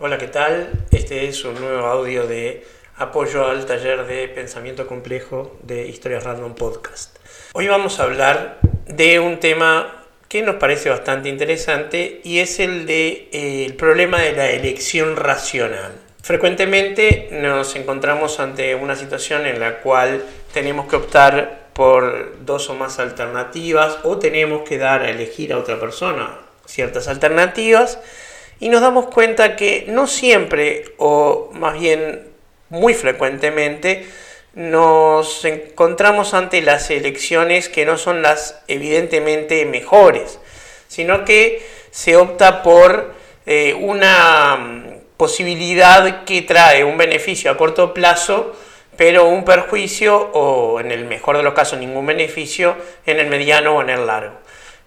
Hola, ¿qué tal? Este es un nuevo audio de apoyo al taller de pensamiento complejo de Historias Random Podcast. Hoy vamos a hablar de un tema que nos parece bastante interesante y es el de eh, problema de la elección racional. Frecuentemente nos encontramos ante una situación en la cual tenemos que optar por dos o más alternativas o tenemos que dar a elegir a otra persona ciertas alternativas y nos damos cuenta que no siempre o más bien muy frecuentemente nos encontramos ante las elecciones que no son las evidentemente mejores, sino que se opta por eh, una mm, posibilidad que trae un beneficio a corto plazo, pero un perjuicio o en el mejor de los casos ningún beneficio en el mediano o en el largo.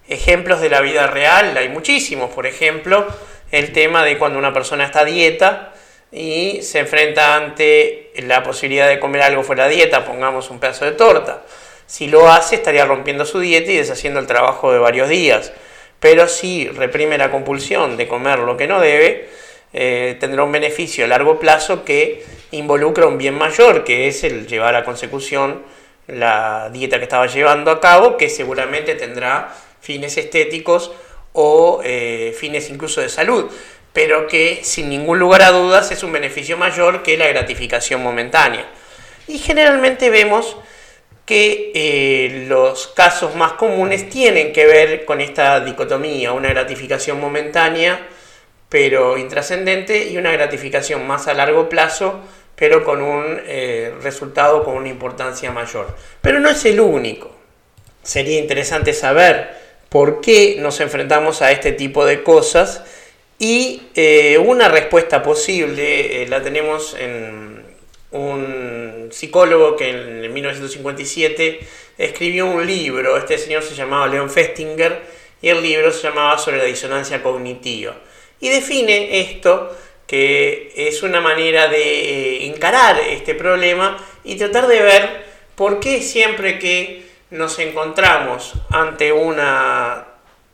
Ejemplos de la vida real, hay muchísimos, por ejemplo, el tema de cuando una persona está a dieta, y se enfrenta ante la posibilidad de comer algo fuera de dieta, pongamos un pedazo de torta. Si lo hace, estaría rompiendo su dieta y deshaciendo el trabajo de varios días. Pero si reprime la compulsión de comer lo que no debe, eh, tendrá un beneficio a largo plazo que involucra un bien mayor, que es el llevar a consecución la dieta que estaba llevando a cabo, que seguramente tendrá fines estéticos o eh, fines incluso de salud pero que sin ningún lugar a dudas es un beneficio mayor que la gratificación momentánea. Y generalmente vemos que eh, los casos más comunes tienen que ver con esta dicotomía, una gratificación momentánea pero intrascendente y una gratificación más a largo plazo pero con un eh, resultado con una importancia mayor. Pero no es el único. Sería interesante saber por qué nos enfrentamos a este tipo de cosas y eh, una respuesta posible eh, la tenemos en un psicólogo que en 1957 escribió un libro, este señor se llamaba Leon Festinger, y el libro se llamaba sobre la disonancia cognitiva. Y define esto, que es una manera de eh, encarar este problema y tratar de ver por qué siempre que nos encontramos ante una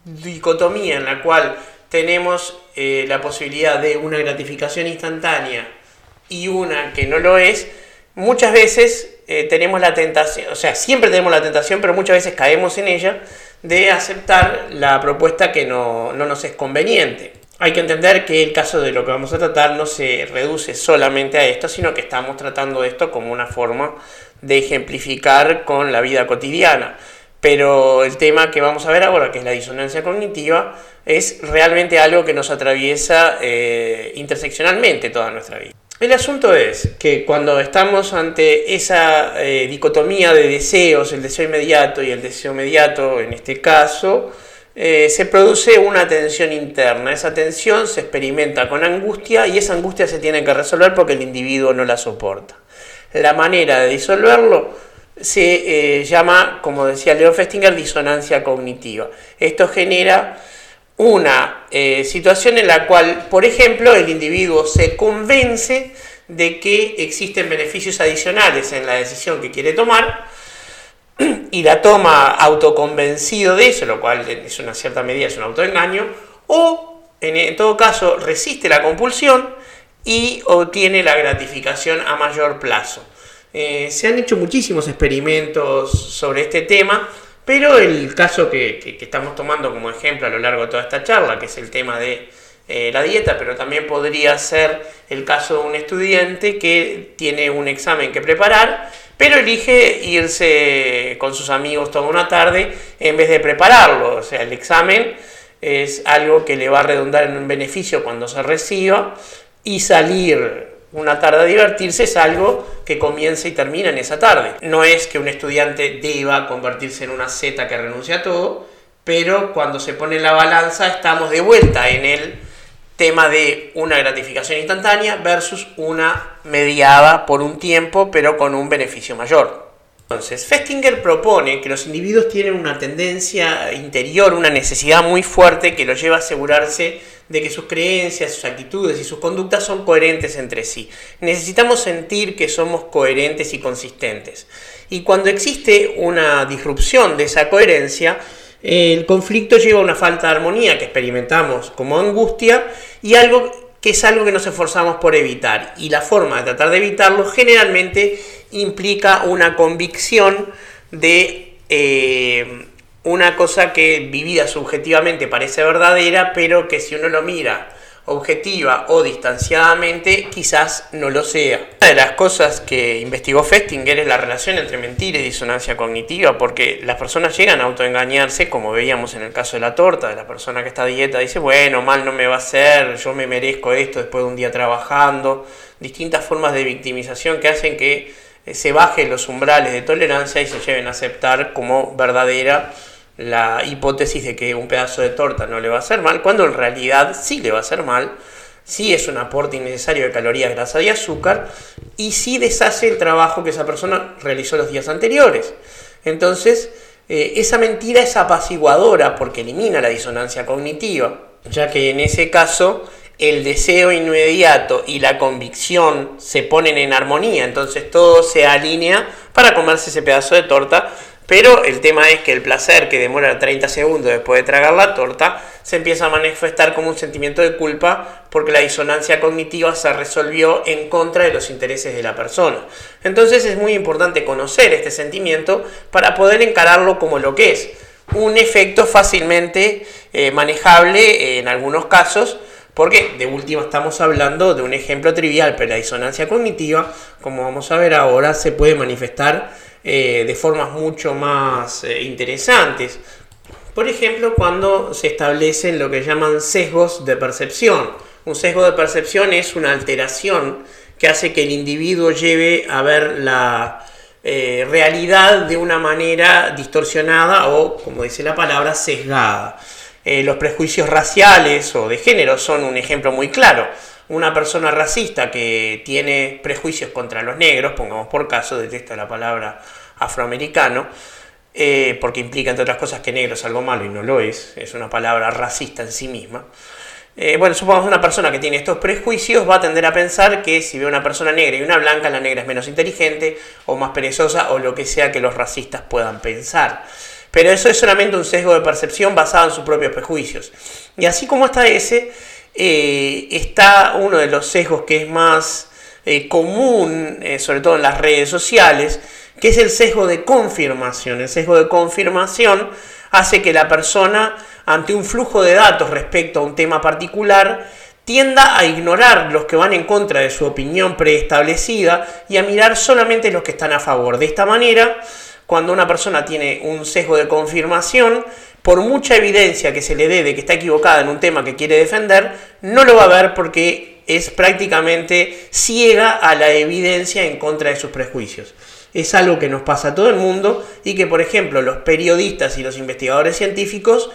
dicotomía en la cual tenemos eh, la posibilidad de una gratificación instantánea y una que no lo es, muchas veces eh, tenemos la tentación, o sea, siempre tenemos la tentación, pero muchas veces caemos en ella, de aceptar la propuesta que no, no nos es conveniente. Hay que entender que el caso de lo que vamos a tratar no se reduce solamente a esto, sino que estamos tratando esto como una forma de ejemplificar con la vida cotidiana. Pero el tema que vamos a ver ahora, que es la disonancia cognitiva, es realmente algo que nos atraviesa eh, interseccionalmente toda nuestra vida. El asunto es que cuando estamos ante esa eh, dicotomía de deseos, el deseo inmediato y el deseo inmediato en este caso, eh, se produce una tensión interna. Esa tensión se experimenta con angustia y esa angustia se tiene que resolver porque el individuo no la soporta. La manera de disolverlo se llama, como decía Leo Festinger, disonancia cognitiva. Esto genera una eh, situación en la cual, por ejemplo, el individuo se convence de que existen beneficios adicionales en la decisión que quiere tomar y la toma autoconvencido de eso, lo cual es una cierta medida, es un autoengaño, o en, todo caso resiste la compulsión y obtiene la gratificación a mayor plazo. Eh, se han hecho muchísimos experimentos sobre este tema, pero el caso que, estamos tomando como ejemplo a lo largo de toda esta charla, que es el tema de eh, la dieta, pero también podría ser el caso de un estudiante que tiene un examen que preparar, pero elige irse con sus amigos toda una tarde en vez de prepararlo. O sea, el examen es algo que le va a redundar en un beneficio cuando se reciba y salir una tarde a divertirse es algo que comienza y termina en esa tarde. No es que un estudiante deba convertirse en una Z que renuncia a todo, pero cuando se pone la balanza estamos de vuelta en el tema de una gratificación instantánea versus una mediada por un tiempo pero con un beneficio mayor. Entonces, Festinger propone que los individuos tienen una tendencia interior, una necesidad muy fuerte que los lleva a asegurarse de que sus creencias, sus actitudes y sus conductas son coherentes entre sí. Necesitamos sentir que somos coherentes y consistentes. Y cuando existe una disrupción de esa coherencia, el conflicto lleva a una falta de armonía que experimentamos como angustia y algo que es algo que nos esforzamos por evitar. Y la forma de tratar de evitarlo generalmente implica una convicción de eh, una cosa que vivida subjetivamente parece verdadera, pero que si uno lo mira objetiva o distanciadamente, quizás no lo sea. Una de las cosas que investigó Festinger es la relación entre mentira y disonancia cognitiva, porque las personas llegan a autoengañarse, como veíamos en el caso de la torta, de la persona que está a dieta, dice, bueno, mal no me va a hacer, yo me merezco esto después de un día trabajando, distintas formas de victimización que hacen que eh, se bajen los umbrales de tolerancia y se lleven a aceptar como verdadera la hipótesis de que un pedazo de torta no le va a hacer mal, cuando en realidad sí le va a hacer mal, sí es un aporte innecesario de calorías, grasa y azúcar, y sí deshace el trabajo que esa persona realizó los días anteriores. Entonces, eh, esa mentira es apaciguadora porque elimina la disonancia cognitiva, ya que en ese caso el deseo inmediato y la convicción se ponen en armonía, entonces todo se alinea para comerse ese pedazo de torta pero el tema es que el placer que demora 30 segundos después de tragar la torta se empieza a manifestar como un sentimiento de culpa porque la disonancia cognitiva se resolvió en contra de los intereses de la persona. Entonces es muy importante conocer este sentimiento para poder encararlo como lo que es. Un efecto fácilmente eh, manejable en algunos casos porque de última estamos hablando de un ejemplo trivial, pero la disonancia cognitiva, como vamos a ver ahora, se puede manifestar eh, de formas mucho más eh, interesantes. Por ejemplo, cuando se establecen lo que llaman sesgos de percepción. Un sesgo de percepción es una alteración que hace que el individuo lleve a ver la eh, realidad de una manera distorsionada o, como dice la palabra, sesgada. Los prejuicios raciales o de género son un ejemplo muy claro una persona racista que tiene prejuicios contra los negros, pongamos por caso, detesta la palabra afroamericano, eh, porque implica entre otras cosas que negro es algo malo y no lo es, es una palabra racista en sí misma. Eh, bueno, supongamos una persona que tiene estos prejuicios va a tender a pensar que si ve una persona negra y una blanca, la negra es menos inteligente o más perezosa o lo que sea que los racistas puedan pensar. Pero eso es solamente un sesgo de percepción basado en sus propios prejuicios. Y así como está ese, eh, está uno de los sesgos que es más común, sobre todo en las redes sociales, que es el sesgo de confirmación. El sesgo de confirmación hace que la persona, ante un flujo de datos respecto a un tema particular, tienda a ignorar los que van en contra de su opinión preestablecida y a mirar solamente los que están a favor. De esta manera, cuando una persona tiene un sesgo de confirmación, por mucha evidencia que se le dé de que está equivocada en un tema que quiere defender, no lo va a ver porque es prácticamente ciega a la evidencia en contra de sus prejuicios. Es algo que nos pasa a todo el mundo y que, por ejemplo, los periodistas y los investigadores científicos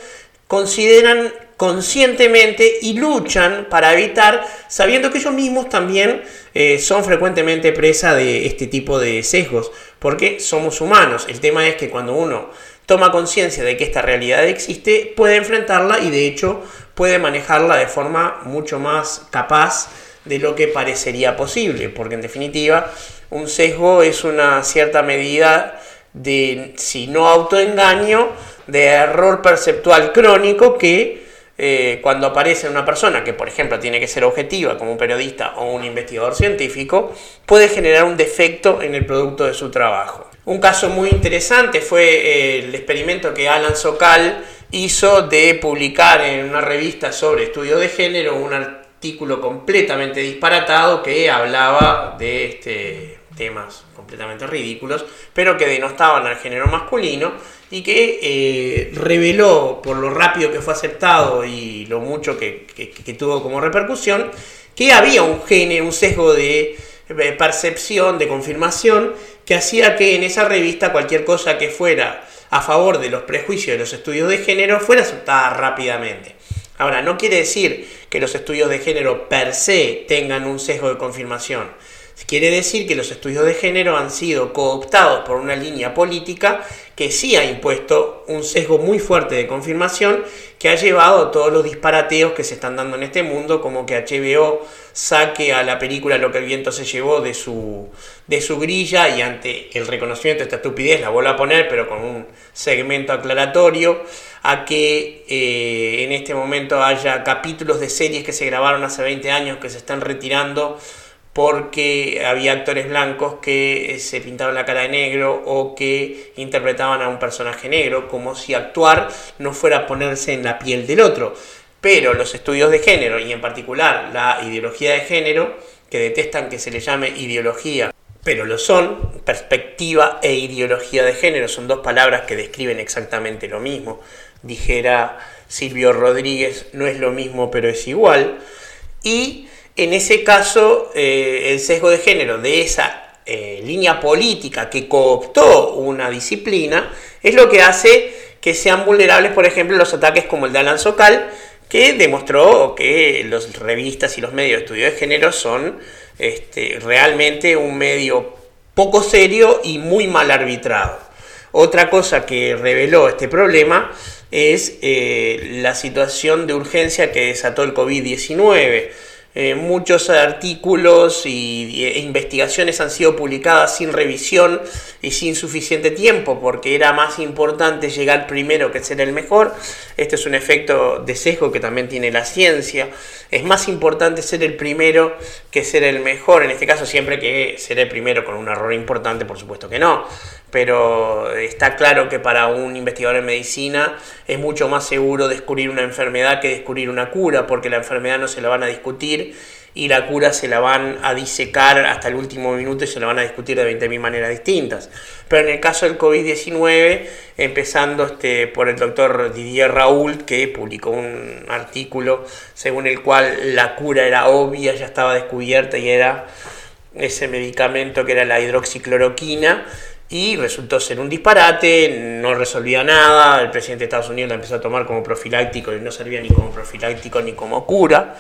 consideran conscientemente y luchan para evitar, sabiendo que ellos mismos también eh, son frecuentemente presa de este tipo de sesgos, porque somos humanos. El tema es que cuando uno toma conciencia de que esta realidad existe, puede enfrentarla y de hecho puede manejarla de forma mucho más capaz de lo que parecería posible, porque en definitiva un sesgo es una cierta medida de, si no autoengaño, de error perceptual crónico que eh, cuando aparece una persona que, por ejemplo, tiene que ser objetiva como un periodista o un investigador científico, puede generar un defecto en el producto de su trabajo. Un caso muy interesante fue eh, el experimento que Alan Sokal hizo de publicar en una revista sobre estudio de género un artículo completamente disparatado que hablaba de este temas completamente ridículos, pero que denostaban al género masculino y que eh, reveló, por lo rápido que fue aceptado y lo mucho que, tuvo como repercusión, que había un género, un sesgo de percepción, de confirmación, que hacía que en esa revista cualquier cosa que fuera a favor de los prejuicios de los estudios de género fuera aceptada rápidamente. Ahora, no quiere decir que los estudios de género per se tengan un sesgo de confirmación. Quiere decir que los estudios de género han sido cooptados por una línea política que sí ha impuesto un sesgo muy fuerte de confirmación que ha llevado a todos los disparateos que se están dando en este mundo, como que HBO saque a la película Lo que el viento se llevó de su, de su grilla y ante el reconocimiento de esta estupidez la vuelva a poner, pero con un segmento aclaratorio, a que eh, en este momento haya capítulos de series que se grabaron hace 20 años que se están retirando porque había actores blancos que eh, se pintaban la cara de negro o que interpretaban a un personaje negro, como si actuar no fuera ponerse en la piel del otro. Pero los estudios de género, y en particular la ideología de género, que detestan que se le llame ideología, pero lo son, perspectiva e ideología de género, son dos palabras que describen exactamente lo mismo. Dijera Silvio Rodríguez, no es lo mismo, pero es igual. Y en ese caso, eh, el sesgo de género de esa eh, línea política que cooptó una disciplina es lo que hace que sean vulnerables, por ejemplo, los ataques como el de Alan Socal, que demostró que las revistas y los medios de estudio de género son este, realmente un medio poco serio y muy mal arbitrado. Otra cosa que reveló este problema es eh, la situación de urgencia que desató el COVID-19 eh, muchos artículos y, e investigaciones han sido publicadas sin revisión y sin suficiente tiempo porque era más importante llegar primero que ser el mejor. Este es un efecto de sesgo que también tiene la ciencia. Es más importante ser el primero que ser el mejor. En este caso siempre que ser el primero con un error importante, por supuesto que no pero está claro que para un investigador en medicina es mucho más seguro descubrir una enfermedad que descubrir una cura, porque la enfermedad no se la van a discutir y la cura se la van a disecar hasta el último minuto y se la van a discutir de 20.000 maneras distintas. Pero en el caso del COVID-19, empezando este, por el doctor Didier Raúl, que publicó un artículo según el cual la cura era obvia, ya estaba descubierta y era ese medicamento que era la hidroxicloroquina, y resultó ser un disparate, no resolvía nada, el presidente de Estados Unidos la empezó a tomar como profiláctico y no servía ni como profiláctico ni como cura,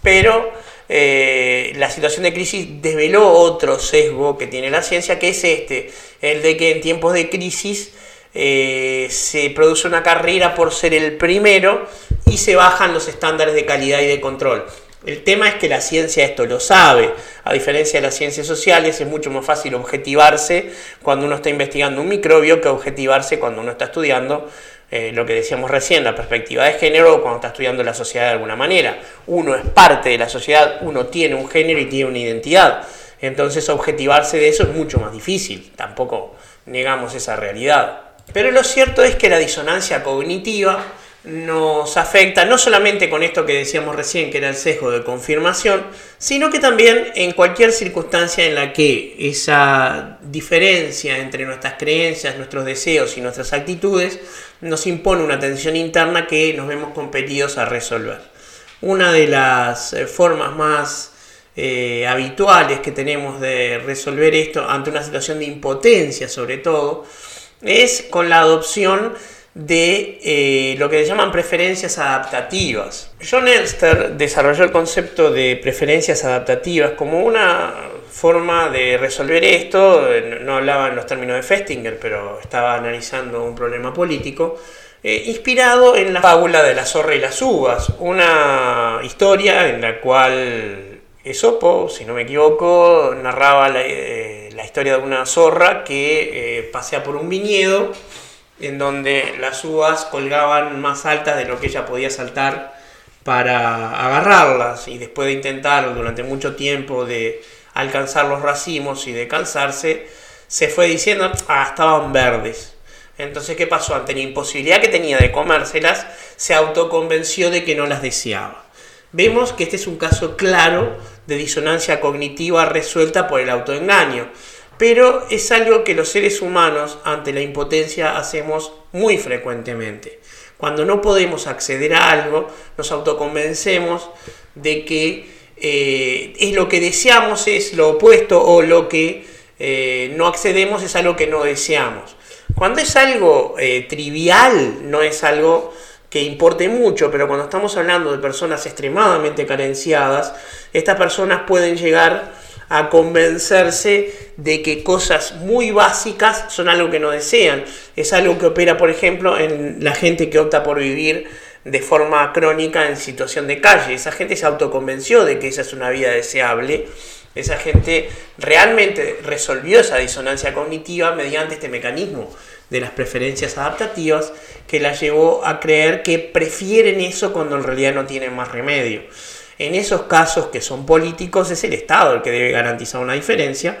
pero eh, la situación de crisis desveló otro sesgo que tiene la ciencia, que es este, el de que en tiempos de crisis eh, se produce una carrera por ser el primero y se bajan los estándares de calidad y de control. El tema es que la ciencia esto lo sabe. A diferencia de las ciencias sociales, es mucho más fácil objetivarse cuando uno está investigando un microbio que objetivarse cuando uno está estudiando eh, lo que decíamos recién, la perspectiva de género, cuando está estudiando la sociedad de alguna manera. Uno es parte de la sociedad, uno tiene un género y tiene una identidad. Entonces objetivarse de eso es mucho más difícil. Tampoco negamos esa realidad. Pero lo cierto es que la disonancia cognitiva nos afecta no solamente con esto que decíamos recién, que era el sesgo de confirmación, sino que también en cualquier circunstancia en la que esa diferencia entre nuestras creencias, nuestros deseos y nuestras actitudes nos impone una tensión interna que nos vemos competidos a resolver. Una de las eh, formas más eh, habituales que tenemos de resolver esto ante una situación de impotencia sobre todo es con la adopción de eh, lo que se llaman preferencias adaptativas. John Elster desarrolló el concepto de preferencias adaptativas como una forma de resolver esto, no hablaba en los términos de Festinger, pero estaba analizando un problema político, eh, inspirado en la fábula de la zorra y las uvas, una historia en la cual Esopo, si no me equivoco, narraba la, eh, historia de una zorra que pasea por un viñedo, en donde las uvas colgaban más altas de lo que ella podía saltar para agarrarlas y después de intentar durante mucho tiempo de alcanzar los racimos y de cansarse, se fue diciendo, ah, estaban verdes. Entonces, ¿qué pasó? Ante la imposibilidad que tenía de comérselas, se autoconvenció de que no las deseaba. Vemos que este es un caso claro de disonancia cognitiva resuelta por el autoengaño pero es algo que los seres humanos ante la impotencia hacemos muy frecuentemente. Cuando no podemos acceder a algo, nos autoconvencemos de que eh, es lo que deseamos es lo opuesto o lo que eh, no accedemos es algo que no deseamos. Cuando es algo eh, trivial, no es algo que importe mucho, pero cuando estamos hablando de personas extremadamente carenciadas, estas personas pueden llegar a convencerse de que cosas muy básicas son algo que no desean. Es algo que opera, por ejemplo, en la gente que opta por vivir de forma crónica en situación de calle. Esa gente se autoconvenció de que esa es una vida deseable. Esa gente realmente resolvió esa disonancia cognitiva mediante este mecanismo de las preferencias adaptativas que la llevó a creer que prefieren eso cuando en realidad no tienen más remedio. En esos casos que son políticos es el Estado el que debe garantizar una diferencia.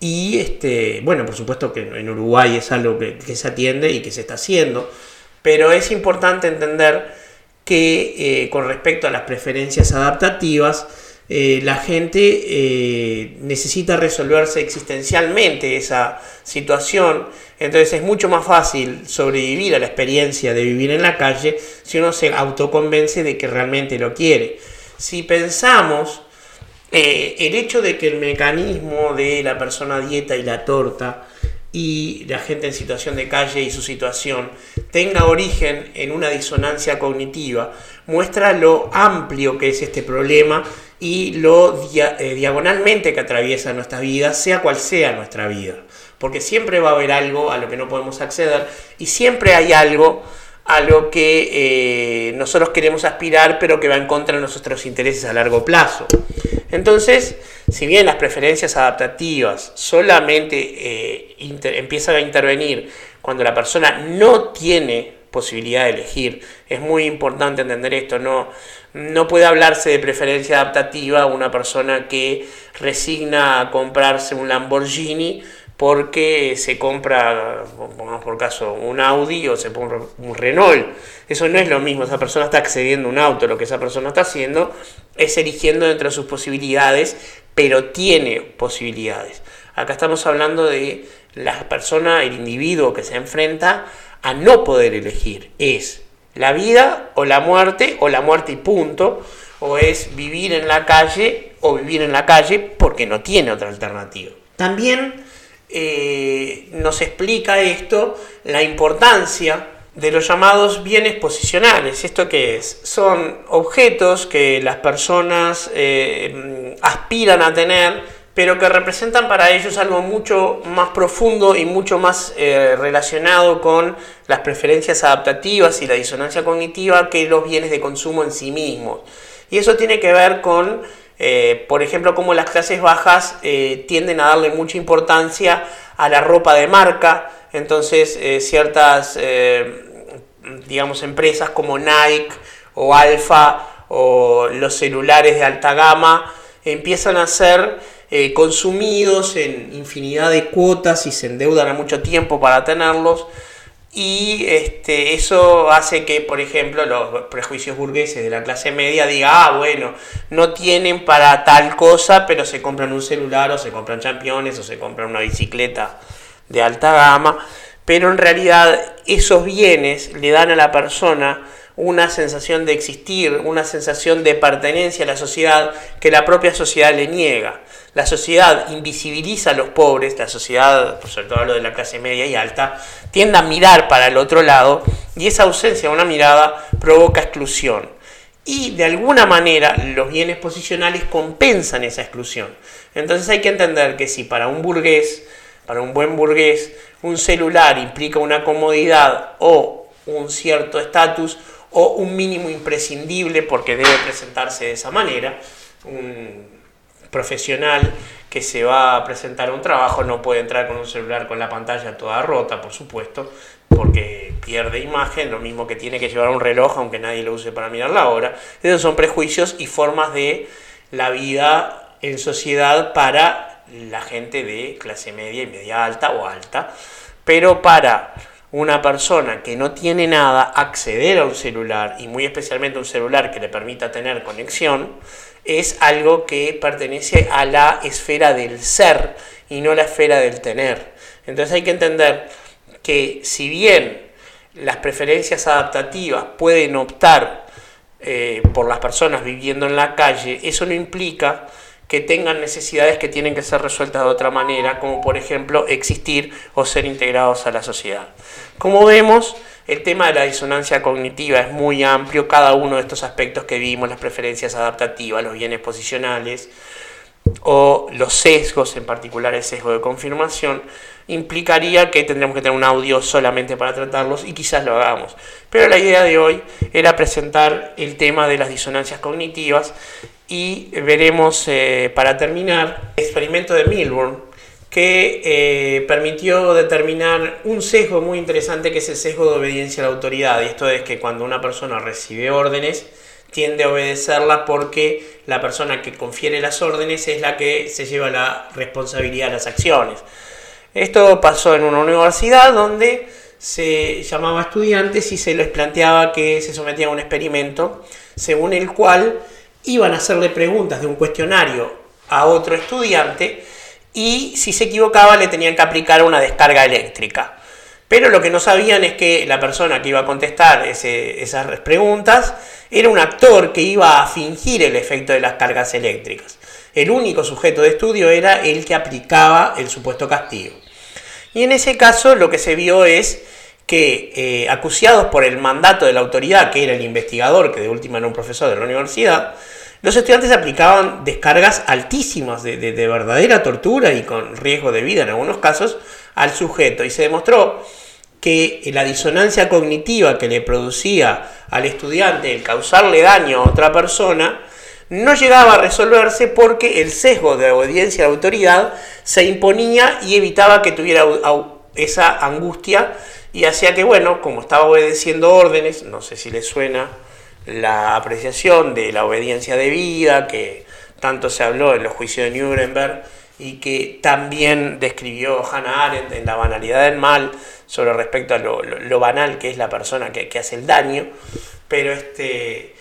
Y este, bueno, por supuesto que en Uruguay es algo que, se atiende y que se está haciendo, pero es importante entender que eh, con respecto a las preferencias adaptativas, eh, la gente eh, necesita resolverse existencialmente esa situación, entonces es mucho más fácil sobrevivir a la experiencia de vivir en la calle si uno se autoconvence de que realmente lo quiere. Si pensamos el hecho de que el mecanismo de la persona dieta y la torta y la gente en situación de calle y su situación tenga origen en una disonancia cognitiva, muestra lo amplio que es este problema y lo eh, diagonalmente que atraviesa nuestra vida, sea cual sea nuestra vida. Porque siempre va a haber algo a lo que no podemos acceder y siempre hay algo a lo que eh, nosotros queremos aspirar, pero que va en contra de nuestros intereses a largo plazo. Entonces, si bien las preferencias adaptativas solamente eh, empiezan a intervenir cuando la persona no tiene posibilidad de elegir, es muy importante entender esto, no, no puede hablarse de preferencia adaptativa una persona que resigna a comprarse un Lamborghini porque se compra, pongamos por caso, un Audi o se pone un Renault. Eso no es lo mismo, esa persona está accediendo a un auto, lo que esa persona está haciendo es eligiendo entre sus posibilidades, pero tiene posibilidades. Acá estamos hablando de la persona, el individuo que se enfrenta a no poder elegir. Es la vida o la muerte, o la muerte y punto, o es vivir en la calle o vivir en la calle porque no tiene otra alternativa. También eh, nos explica esto la importancia de los llamados bienes posicionales. ¿Esto qué es? Son objetos que las personas eh, aspiran a tener, pero que representan para ellos algo mucho más profundo y mucho más eh, relacionado con las preferencias adaptativas y la disonancia cognitiva que los bienes de consumo en sí mismos. Y eso tiene que ver con eh, por ejemplo, como las clases bajas eh, tienden a darle mucha importancia a la ropa de marca, entonces eh, ciertas, digamos, empresas como Nike o Alfa o los celulares de alta gama empiezan a ser consumidos en infinidad de cuotas y se endeudan a mucho tiempo para tenerlos y este, eso hace que, por ejemplo, los prejuicios burgueses de la clase media digan, ah, bueno, no tienen para tal cosa, pero se compran un celular o se compran championes o se compran una bicicleta de alta gama, pero en realidad esos bienes le dan a la persona una sensación de existir, una sensación de pertenencia a la sociedad que la propia sociedad le niega. La sociedad invisibiliza a los pobres, la sociedad, por sobre todo hablo de la clase media y alta, tiende a mirar para el otro lado y esa ausencia de una mirada provoca exclusión. Y de alguna manera los bienes posicionales compensan esa exclusión. Entonces hay que entender que si para un burgués, para un buen burgués, un celular implica una comodidad o un cierto estatus o un mínimo imprescindible porque debe presentarse de esa manera, un profesional que se va a presentar a un trabajo no puede entrar con un celular con la pantalla toda rota, por supuesto, porque pierde imagen, lo mismo que tiene que llevar un reloj aunque nadie lo use para mirar la hora. Esos son prejuicios y formas de la vida en sociedad para la gente de clase media y media alta o alta, pero para una persona que no tiene nada acceder a un celular y muy especialmente un celular que le permita tener conexión, es algo que pertenece a la esfera del ser y no la esfera del tener. Entonces hay que entender que si bien las preferencias adaptativas pueden optar eh, por las personas viviendo en la calle, eso no implica que tengan necesidades que tienen que ser resueltas de otra manera, como por ejemplo existir o ser integrados a la sociedad. Como vemos, El tema de la disonancia cognitiva es muy amplio, cada uno de estos aspectos que vimos, las preferencias adaptativas, los bienes posicionales o los sesgos, en particular el sesgo de confirmación, implicaría que tendríamos que tener un audio solamente para tratarlos y quizás lo hagamos. Pero la idea de hoy era presentar el tema de las disonancias cognitivas y veremos eh, para terminar el experimento de Milburn que eh, permitió determinar un sesgo muy interesante que es el sesgo de obediencia a la autoridad. Y esto es que cuando una persona recibe órdenes, tiende a obedecerla porque la persona que confiere las órdenes es la que se lleva la responsabilidad de las acciones. Esto pasó en una universidad donde se llamaba estudiantes y se les planteaba que se sometían a un experimento según el cual iban a hacerle preguntas de un cuestionario a otro estudiante y si se equivocaba le tenían que aplicar una descarga eléctrica. Pero lo que no sabían es que la persona que iba a contestar esas preguntas era un actor que iba a fingir el efecto de las cargas eléctricas. El único sujeto de estudio era el que aplicaba el supuesto castigo. Y en ese caso lo que se vio es que eh, acuciados por el mandato de la autoridad, que era el investigador, que de última era un profesor de la universidad, los estudiantes aplicaban descargas altísimas de, verdadera tortura y con riesgo de vida en algunos casos al sujeto. Y se demostró que la disonancia cognitiva que le producía al estudiante el causarle daño a otra persona no llegaba a resolverse porque el sesgo de obediencia a la autoridad se imponía y evitaba que tuviera esa angustia y hacía que, bueno, como estaba obedeciendo órdenes, no sé si le suena la apreciación de la obediencia debida, que tanto se habló en los juicios de Nuremberg y que también describió Hannah Arendt en La banalidad del mal, sobre respecto a lo, banal que es la persona que, hace el daño, pero este,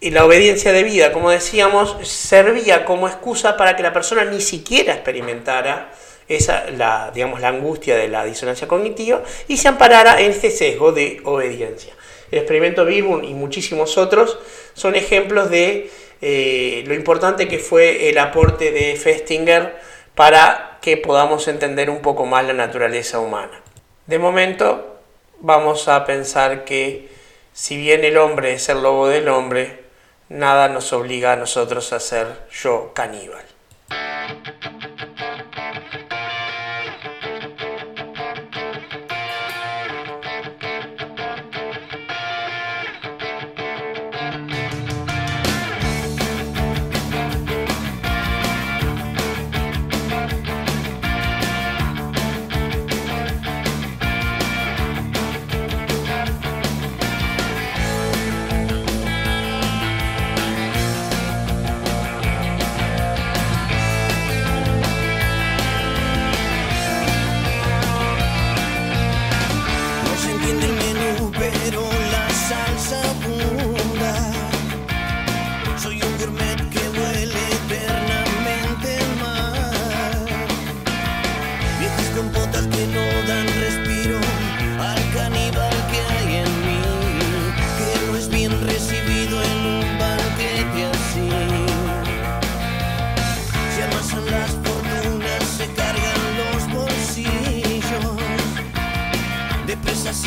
y la obediencia debida, como decíamos, servía como excusa para que la persona ni siquiera experimentara esa, la, digamos, la angustia de la disonancia cognitiva y se amparara en este sesgo de obediencia. El experimento Bilbun y muchísimos otros son ejemplos de eh, lo importante que fue el aporte de Festinger para que podamos entender un poco más la naturaleza humana. De momento vamos a pensar que si bien el hombre es el lobo del hombre, nada nos obliga a nosotros a ser yo caníbal.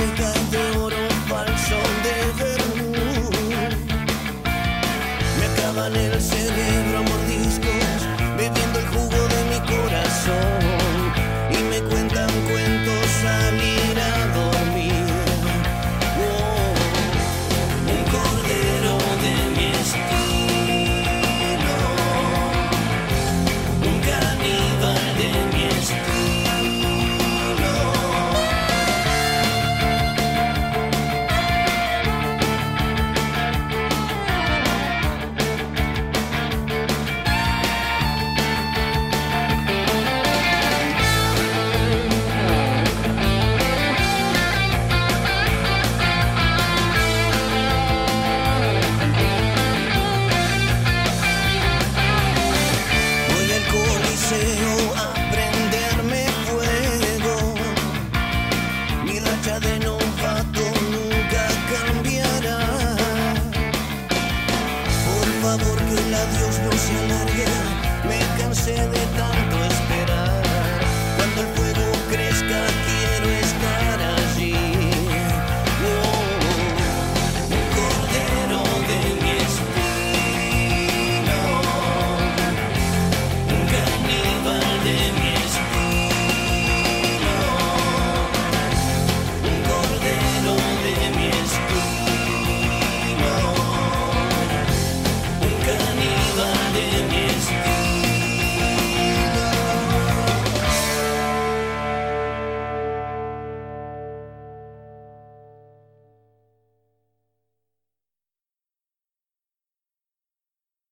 shake up. el adiós no se alargue, me cansé de tanto.